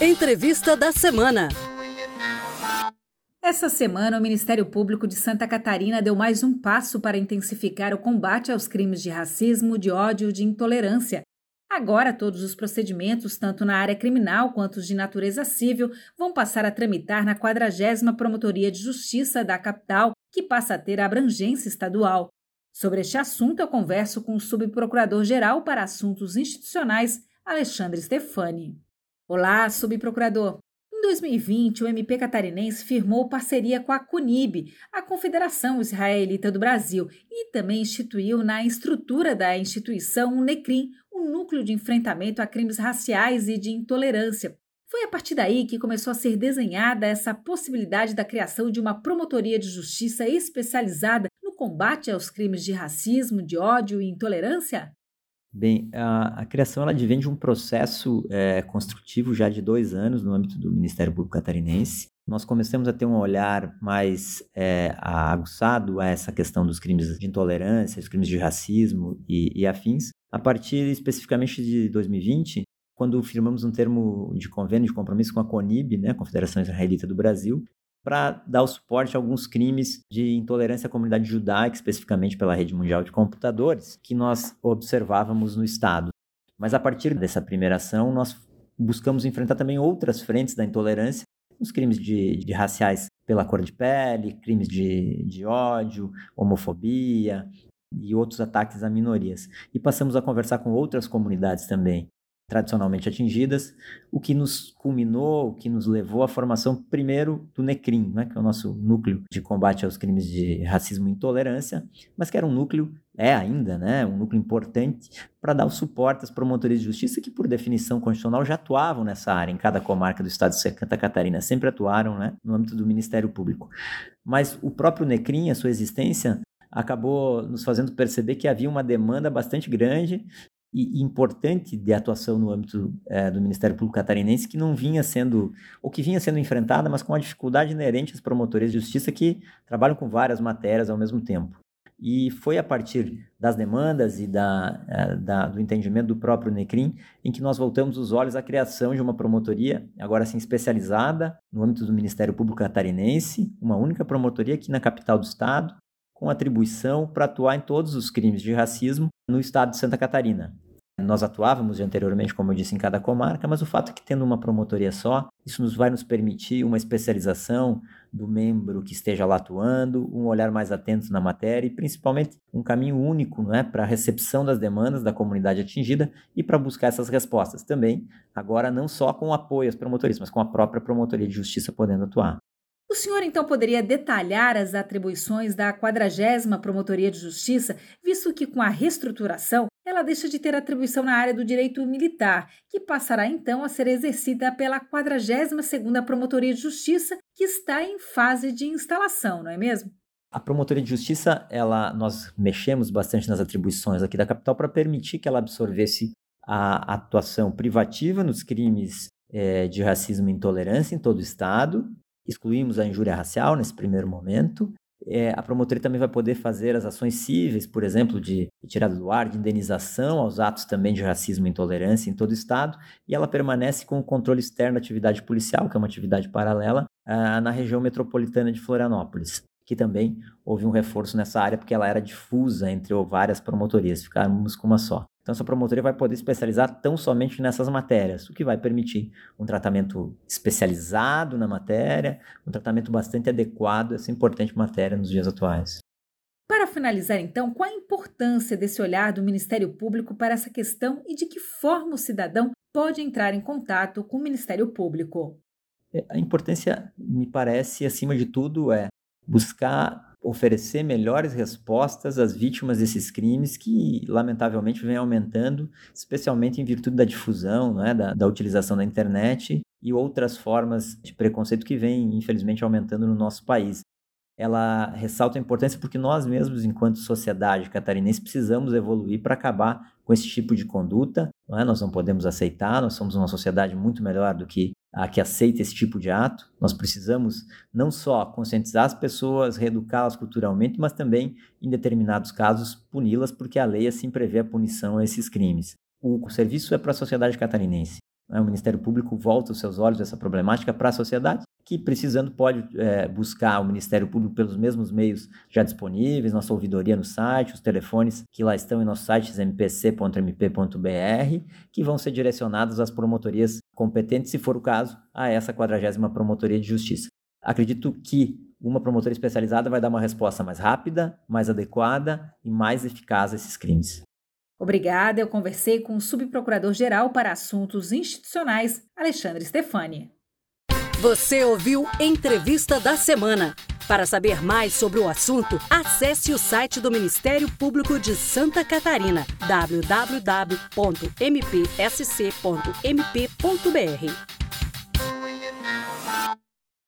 Entrevista da semana. Essa semana, o Ministério Público de Santa Catarina deu mais um passo para intensificar o combate aos crimes de racismo, de ódio e de intolerância. Agora, todos os procedimentos, tanto na área criminal quanto os de natureza civil, vão passar a tramitar na 40 Promotoria de Justiça da capital, que passa a ter a abrangência estadual. Sobre este assunto, eu converso com o Subprocurador-Geral para Assuntos Institucionais, Alexandre Stefani. Olá, Subprocurador. Em 2020, o MP catarinense firmou parceria com a CUNIB, a Confederação Israelita do Brasil, e também instituiu na estrutura da instituição o NECRIM, o Núcleo de Enfrentamento a Crimes Raciais e de Intolerância. Foi a partir daí que começou a ser desenhada essa possibilidade da criação de uma promotoria de justiça especializada no combate aos crimes de racismo, de ódio e intolerância? Bem, a, a, criação ela advém de um processo é, construtivo já de dois anos no âmbito do Ministério Público Catarinense. Nós começamos a ter um olhar mais é, aguçado a essa questão dos crimes de intolerância, os crimes de racismo e, e afins, a partir especificamente de 2020, quando firmamos um termo de convênio de compromisso com a CONIB, né, Confederação Israelita do Brasil, para dar o suporte a alguns crimes de intolerância à comunidade judaica, especificamente pela rede mundial de computadores, que nós observávamos no Estado. Mas a partir dessa primeira ação, nós buscamos enfrentar também outras frentes da intolerância, os crimes de, de raciais pela cor de pele, crimes de, de ódio, homofobia e outros ataques a minorias. E passamos a conversar com outras comunidades também, tradicionalmente atingidas, o que nos culminou, o que nos levou à formação primeiro do NECRIM, né, que é o nosso núcleo de combate aos crimes de racismo e intolerância, mas que era um núcleo, é ainda, né, um núcleo importante para dar o suporte às promotorias de justiça que, por definição constitucional, já atuavam nessa área, em cada comarca do estado de Santa Catarina, sempre atuaram né, no âmbito do Ministério Público. Mas o próprio NECRIM, a sua existência, acabou nos fazendo perceber que havia uma demanda bastante grande e, importante de atuação no âmbito é, do Ministério Público Catarinense que não vinha sendo, ou que vinha sendo enfrentada, mas com a dificuldade inerente às promotorias de justiça que trabalham com várias matérias ao mesmo tempo. E foi a partir das demandas e da, é, da, do entendimento do próprio NECRIM em que nós voltamos os olhos à criação de uma promotoria, agora sim especializada no âmbito do Ministério Público Catarinense, uma única promotoria aqui na capital do estado, com atribuição para atuar em todos os crimes de racismo no estado de Santa Catarina. Nós atuávamos anteriormente, como eu disse, em cada comarca, mas o fato é que tendo uma promotoria só, isso nos vai nos permitir uma especialização do membro que esteja lá atuando, um olhar mais atento na matéria e principalmente um caminho único não é, para a recepção das demandas da comunidade atingida e para buscar essas respostas também, agora não só com apoio às promotorias, mas com a própria promotoria de justiça podendo atuar. O senhor então poderia detalhar as atribuições da 40 Promotoria de Justiça, visto que com a reestruturação ela deixa de ter atribuição na área do direito militar, que passará então a ser exercida pela 42ª Promotoria de Justiça, que está em fase de instalação, não é mesmo? A Promotoria de Justiça, ela, nós mexemos bastante nas atribuições aqui da capital para permitir que ela absorvesse a atuação privativa nos crimes é, de racismo e intolerância em todo o Estado, excluímos a injúria racial nesse primeiro momento. É, a promotoria também vai poder fazer as ações cíveis, por exemplo, de retirada do ar, de indenização aos atos também de racismo e intolerância em todo o Estado, e ela permanece com o controle externo da atividade policial, que é uma atividade paralela, ah, na região metropolitana de Florianópolis, que também houve um reforço nessa área, porque ela era difusa entre várias promotorias, ficamos com uma só. Então, essa promotoria vai poder especializar tão somente nessas matérias, o que vai permitir um tratamento especializado na matéria, um tratamento bastante adequado a essa importante matéria nos dias atuais. Para finalizar, então, qual a importância desse olhar do Ministério Público para essa questão e de que forma o cidadão pode entrar em contato com o Ministério Público? É, a importância, me parece, acima de tudo, é buscar oferecer melhores respostas às vítimas desses crimes que, lamentavelmente, vem aumentando, especialmente em virtude da difusão, é? da, da utilização da internet e outras formas de preconceito que vem, infelizmente, aumentando no nosso país. Ela ressalta a importância porque nós mesmos, enquanto sociedade catarinense, precisamos evoluir para acabar com esse tipo de conduta. Não é? Nós não podemos aceitar, nós somos uma sociedade muito melhor do que a que aceita esse tipo de ato. Nós precisamos não só conscientizar as pessoas, reeducá-las culturalmente, mas também, em determinados casos, puni-las, porque a lei assim prevê a punição a esses crimes. O serviço é para a sociedade catarinense. o Ministério Público volta os seus olhos dessa problemática para a sociedade, que precisando pode é, buscar o Ministério Público pelos mesmos meios já disponíveis, nossa ouvidoria no site, os telefones que lá estão em nosso site mpc.mp.br, que vão ser direcionados às promotorias competentes, se for o caso, a essa 40 Promotoria de Justiça. Acredito que uma promotora especializada vai dar uma resposta mais rápida, mais adequada e mais eficaz a esses crimes. Obrigada. Eu conversei com o subprocurador-geral para assuntos institucionais, Alexandre Stefani. Você ouviu Entrevista da Semana. Para saber mais sobre o assunto, acesse o site do Ministério Público de Santa Catarina, www.mpsc.mp.br.